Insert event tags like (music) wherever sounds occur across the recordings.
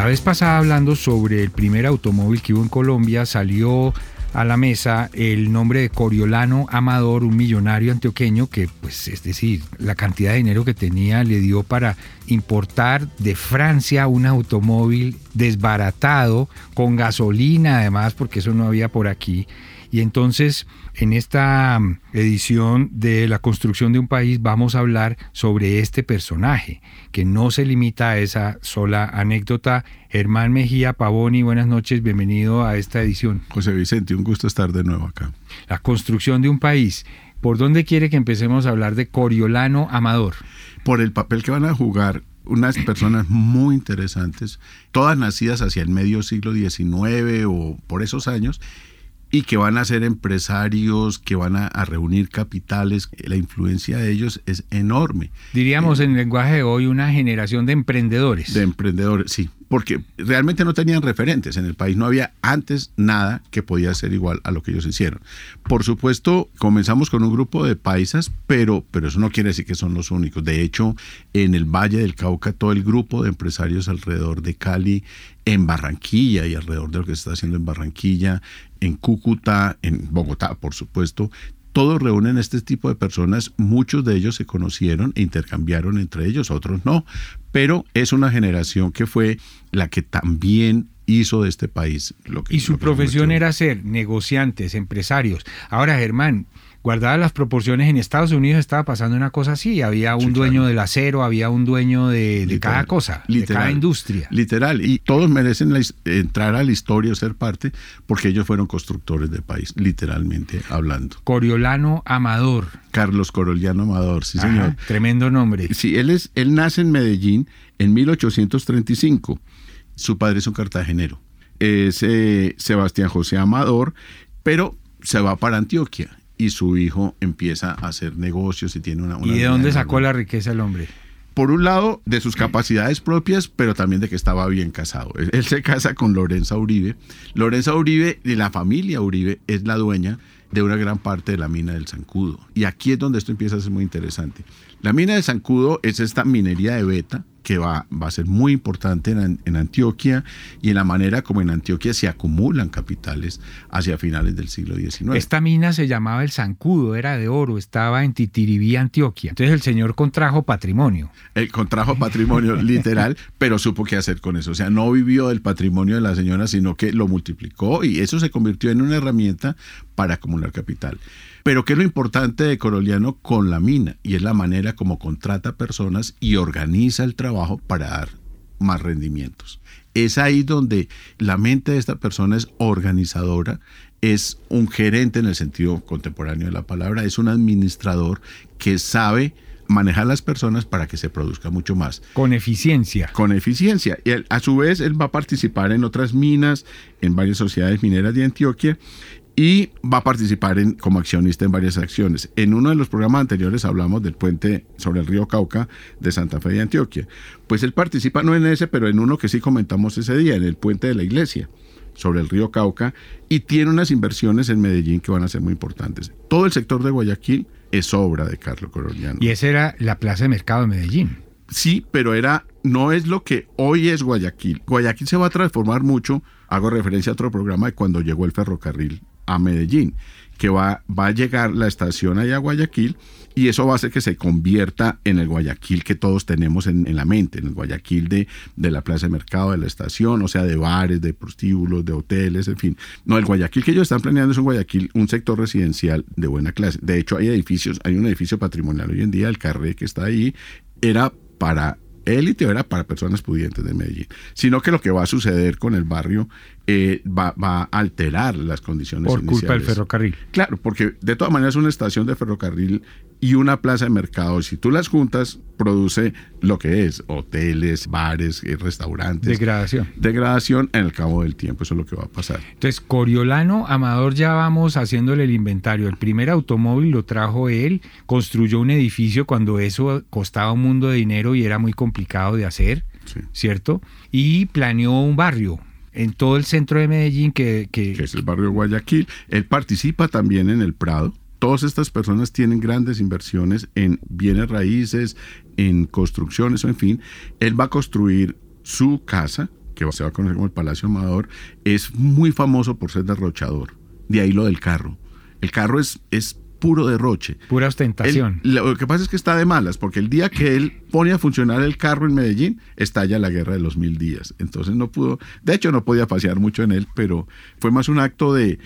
La vez pasada hablando sobre el primer automóvil que hubo en Colombia, salió a la mesa el nombre de Coriolano Amador, un millonario antioqueño que, pues, es decir, la cantidad de dinero que tenía le dio para importar de Francia un automóvil desbaratado, con gasolina además, porque eso no había por aquí. Y entonces, en esta mm, edición de La construcción de un país vamos a hablar sobre este personaje, que no se limita a esa sola anécdota. Germán Mejía Pavoni, buenas noches, bienvenido a esta edición. José Vicente, un gusto estar de nuevo acá. La construcción de un país. ¿Por dónde quiere que empecemos a hablar de Coriolano Amador? Por el papel que van a jugar unas personas muy interesantes, todas nacidas hacia el medio siglo XIX o por esos años, y que van a ser empresarios, que van a, reunir capitales, la influencia de ellos es enorme. Diríamos en el lenguaje de hoy una generación de emprendedores. De emprendedores, sí, porque realmente no tenían referentes. En el país no había antes nada que podía ser igual a lo que ellos hicieron. Por supuesto, comenzamos con un grupo de paisas, pero, pero eso no quiere decir que son los únicos. De hecho, en el Valle del Cauca, todo el grupo de empresarios alrededor de Cali, en Barranquilla y alrededor de lo que se está haciendo en Barranquilla, en Cúcuta, en Bogotá, por supuesto, todos reúnen este tipo de personas, muchos de ellos se conocieron e intercambiaron entre ellos, otros no, pero es una generación que fue la que también hizo de este país lo que... Y su profesión era ser negociantes, empresarios. Ahora, Germán, guardadas las proporciones, en Estados Unidos estaba pasando una cosa así, había un dueño del acero, había un dueño de, cada cosa, de cada industria. Literal, y todos merecen entrar a la historia o ser parte porque ellos fueron constructores del país, literalmente hablando. Coriolano Amador. Carlos Coriolano Amador, sí señor. Tremendo nombre. Sí, él, es, él nace en Medellín en 1835. Su padre es un cartagenero. Es eh, Sebastián José Amador, pero se va para Antioquia y su hijo empieza a hacer negocios y tiene una... ¿Y de dónde sacó la riqueza el hombre? por un lado, de sus capacidades propias, pero también de que estaba bien casado. Él, se casa con Lorenza Uribe. Lorenza Uribe y la familia Uribe es la dueña de una gran parte de la mina del Zancudo. Y aquí es donde esto empieza a ser muy interesante. La mina de Zancudo es esta minería de beta que va, va a ser muy importante en, Antioquia y en la manera como en Antioquia se acumulan capitales hacia finales del siglo XIX. Esta mina se llamaba el Zancudo, era de oro, estaba en Titiribí, Antioquia. Entonces el señor contrajo patrimonio. El contrajo patrimonio (laughs) literal, pero supo qué hacer con eso. O sea, no vivió del patrimonio de la señora, sino que lo multiplicó y eso se convirtió en una herramienta para acumular capital. Pero ¿qué es lo importante de Coroliano con la mina? Y es la manera como contrata personas y organiza el trabajo para dar más rendimientos. Es ahí donde la mente de esta persona es organizadora, es un gerente en el sentido contemporáneo de la palabra, es un administrador que sabe manejar las personas para que se produzca mucho más. Con eficiencia. Con eficiencia. Y a su vez él va a participar en otras minas, en varias sociedades mineras de Antioquia y va a participar en, como accionista en varias acciones. En uno de los programas anteriores hablamos del puente sobre el río Cauca de Santa Fe de Antioquia. Pues él participa no en ese, pero en uno que sí comentamos ese día, en el puente de la iglesia sobre el río Cauca y tiene unas inversiones en Medellín que van a ser muy importantes. Todo el sector de Guayaquil es obra de Carlos Coroniano. Y esa era la plaza de mercado de Medellín. Sí, pero era no es lo que hoy es Guayaquil. Guayaquil se va a transformar mucho. Hago referencia a otro programa de cuando llegó el ferrocarril a Medellín, que va, va a llegar la estación allá a Guayaquil y eso va a hacer que se convierta en el Guayaquil que todos tenemos en, la mente, en el Guayaquil de, de, la plaza de mercado, de la estación, o sea, de bares, de prostíbulos, de hoteles, en fin. No, el Guayaquil que ellos están planeando es un Guayaquil, un sector residencial de buena clase. De hecho, hay edificios, hay un edificio patrimonial hoy en día, el Carré que está ahí, era para élite era para personas pudientes de Medellín, sino que lo que va a suceder con el barrio eh, va, a alterar las condiciones Por culpa del ferrocarril. Claro, porque de todas maneras una estación de ferrocarril y una plaza de mercado, si tú las juntas, produce lo que es hoteles, bares, eh, restaurantes. Degradación. Degradación en el cabo del tiempo, eso es lo que va a pasar. Entonces, Coriolano, Amador, ya vamos haciéndole el inventario. El primer automóvil lo trajo él, construyó un edificio cuando eso costaba un mundo de dinero y era muy complicado de hacer, ¿cierto? Y planeó un barrio, en todo el centro de Medellín que, que, es el barrio Guayaquil. Él participa también en el Prado, todas estas personas tienen grandes inversiones en bienes raíces, en construcciones, en fin. Él va a construir su casa, que se va a conocer como el Palacio Amador, es muy famoso por ser derrochador. De ahí lo del carro. El carro es, es puro derroche. Pura ostentación. lo que pasa es que está de malas, porque el día que él pone a funcionar el carro en Medellín, estalla la guerra de los mil días. Entonces no pudo, de hecho no podía pasear mucho en él, pero fue más un acto de,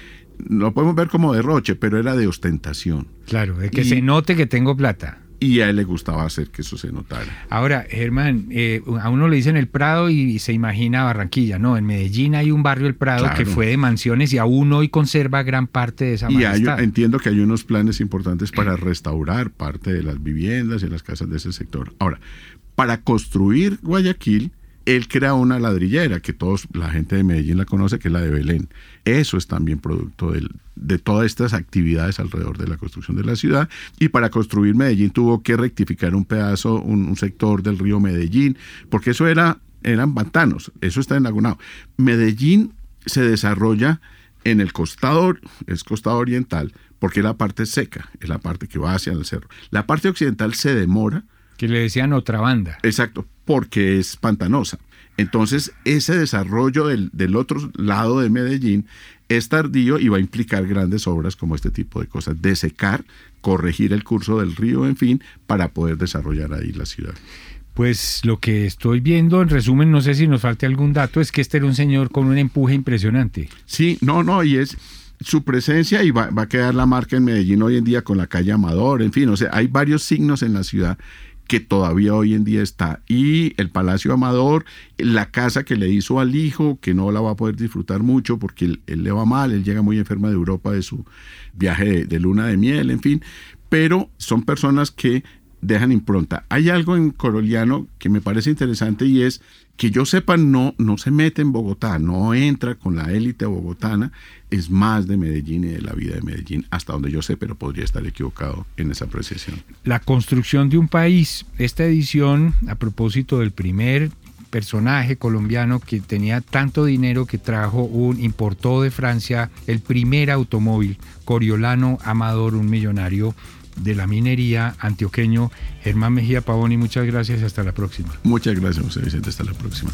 lo podemos ver como derroche, pero era de ostentación. Claro, de que se note que tengo plata y a él le gustaba hacer que eso se notara. Ahora, Germán, eh, a uno le dicen el Prado y se imagina Barranquilla. No, en Medellín hay un barrio El Prado que fue de mansiones y aún hoy conserva gran parte de esa Y entiendo que hay unos planes importantes para restaurar parte de las viviendas y las casas de ese sector. Ahora, para construir Guayaquil, él crea una ladrillera que todos, la gente de Medellín la conoce, que es la de Belén. Eso es también producto de todas estas actividades alrededor de la construcción de la ciudad. Y para construir Medellín tuvo que rectificar un pedazo, un, sector del río Medellín, porque eso era, eran pantanos, eso está en Lagunao. Medellín se desarrolla en el costado, es costado oriental, porque es la parte seca, es la parte que va hacia el cerro. La parte occidental se demora. Que le decían otra banda. Exacto, porque es pantanosa. Entonces, ese desarrollo del, del, otro lado de Medellín es tardío y va a implicar grandes obras como este tipo de cosas, de secar, corregir el curso del río, en fin, para poder desarrollar ahí la ciudad. Pues lo que estoy viendo, en resumen, no sé si nos falte algún dato, es que este era un señor con un empuje impresionante. Sí, no, no, y es su presencia y va, va a quedar la marca en Medellín hoy en día con la calle Amador, en fin, o sea, hay varios signos en la ciudad que todavía hoy en día está. Y el Palacio Amador, la casa que le hizo al hijo, que no la va a poder disfrutar mucho porque él, le va mal, él llega muy enferma de Europa de su viaje de, luna de miel, en fin. Pero son personas que dejan impronta. Hay algo en Coroliano que me parece interesante y es que yo sepa, no, no se mete en Bogotá, no entra con la élite bogotana, es más de Medellín y de la vida de Medellín, hasta donde yo sé, pero podría estar equivocado en esa apreciación. La construcción de un país, esta edición, a propósito del primer personaje colombiano que tenía tanto dinero que trajo un, importó de Francia el primer automóvil, Coriolano Amador, un millonario de la minería antioqueño, Germán Mejía Pavoni. Muchas gracias y hasta la próxima. Muchas gracias, José Vicente. Hasta la próxima.